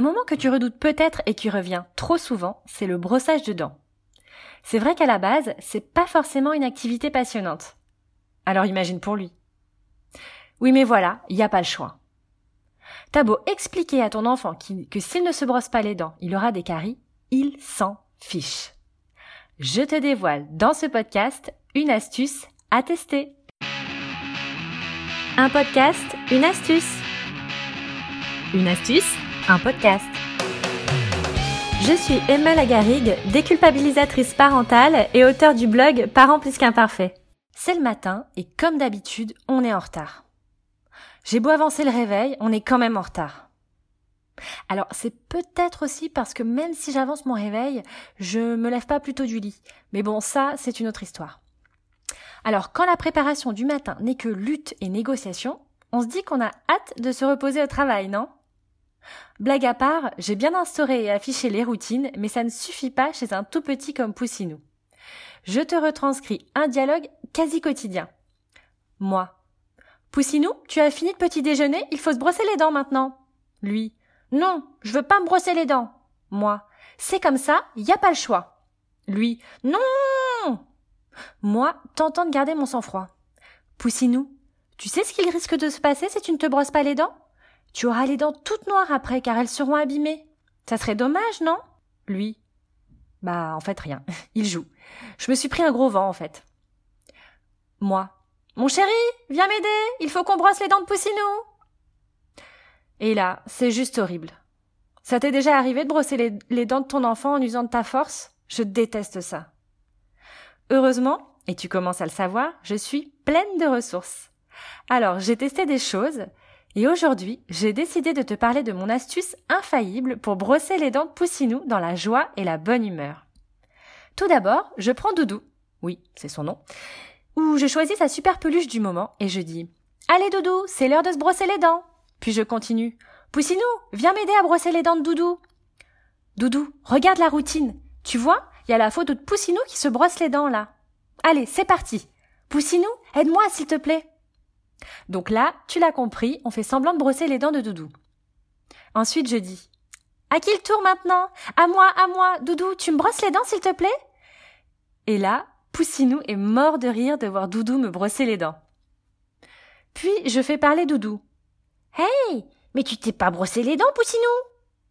Un moment que tu redoutes peut-être et qui revient trop souvent, c'est le brossage de dents. C'est vrai qu'à la base, c'est pas forcément une activité passionnante. Alors imagine pour lui. Oui mais voilà, il n'y a pas le choix. T'as beau expliquer à ton enfant que s'il ne se brosse pas les dents, il aura des caries, il s'en fiche. Je te dévoile dans ce podcast une astuce à tester. Un podcast, une astuce. Une astuce, un podcast. Je suis Emma Lagarigue, déculpabilisatrice parentale et auteur du blog Parents plus qu'imparfaits. C'est le matin et comme d'habitude, on est en retard. J'ai beau avancer le réveil, on est quand même en retard. Alors c'est peut-être aussi parce que même si j'avance mon réveil, je me lève pas plutôt du lit. Mais bon, ça, c'est une autre histoire. Alors quand la préparation du matin n'est que lutte et négociation, on se dit qu'on a hâte de se reposer au travail, non? Blague à part, j'ai bien instauré et affiché les routines, mais ça ne suffit pas chez un tout petit comme Poussinou. Je te retranscris un dialogue quasi quotidien. Moi. Poussinou, tu as fini de petit déjeuner, il faut se brosser les dents maintenant. Lui. Non, je veux pas me brosser les dents. Moi. C'est comme ça, y a pas le choix. Lui. Non! Moi, tentant de garder mon sang-froid. Poussinou, tu sais ce qu'il risque de se passer si tu ne te brosses pas les dents? Tu auras les dents toutes noires après car elles seront abîmées. Ça serait dommage, non? Lui. Bah, en fait, rien. Il joue. Je me suis pris un gros vent, en fait. Moi. Mon chéri, viens m'aider. Il faut qu'on brosse les dents de Poussinou. Et là, c'est juste horrible. Ça t'est déjà arrivé de brosser les, les, dents de ton enfant en usant de ta force? Je déteste ça. Heureusement, et tu commences à le savoir, je suis pleine de ressources. Alors, j'ai testé des choses, et aujourd'hui, j'ai décidé de te parler de mon astuce infaillible pour brosser les dents de Poussinou dans la joie et la bonne humeur. Tout d'abord, je prends Doudou, oui, c'est son nom, ou je choisis sa super peluche du moment et je dis Allez Doudou, c'est l'heure de se brosser les dents. Puis je continue Poussinou, viens m'aider à brosser les dents de Doudou. Doudou, regarde la routine. Tu vois, il y a la photo de Poussinou qui se brosse les dents là. Allez, c'est parti. Poussinou, aide-moi s'il te plaît. Donc là, tu l'as compris, on fait semblant de brosser les dents de Doudou. Ensuite, je dis À qui le tour maintenant? À moi, à moi. Doudou, tu me brosses les dents s'il te plaît? Et là, Poussinou est mort de rire de voir Doudou me brosser les dents. Puis je fais parler Doudou. Hey Mais tu t'es pas brossé les dents, Poussinou?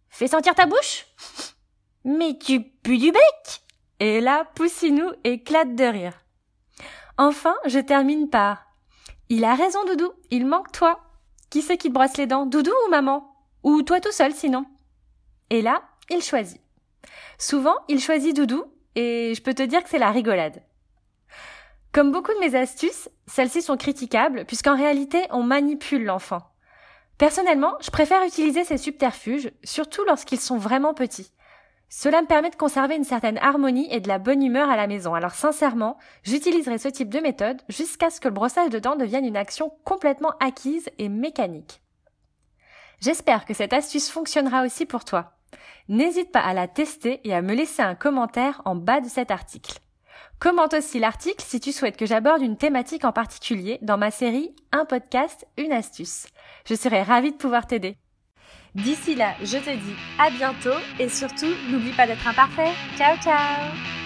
Fais sentir ta bouche? Mais tu pues du bec? Et là, Poussinou éclate de rire. Enfin, je termine par il a raison, Doudou. Il manque toi. Qui c'est qui te brosse les dents, Doudou ou maman? Ou toi tout seul, sinon? Et là, il choisit. Souvent, il choisit Doudou, et je peux te dire que c'est la rigolade. Comme beaucoup de mes astuces, celles-ci sont critiquables, puisqu'en réalité, on manipule l'enfant. Personnellement, je préfère utiliser ces subterfuges, surtout lorsqu'ils sont vraiment petits. Cela me permet de conserver une certaine harmonie et de la bonne humeur à la maison. Alors sincèrement, j'utiliserai ce type de méthode jusqu'à ce que le brossage de dents devienne une action complètement acquise et mécanique. J'espère que cette astuce fonctionnera aussi pour toi. N'hésite pas à la tester et à me laisser un commentaire en bas de cet article. Commente aussi l'article si tu souhaites que j'aborde une thématique en particulier dans ma série Un podcast, une astuce. Je serai ravie de pouvoir t'aider. D'ici là, je te dis à bientôt et surtout, n'oublie pas d'être imparfait. Ciao ciao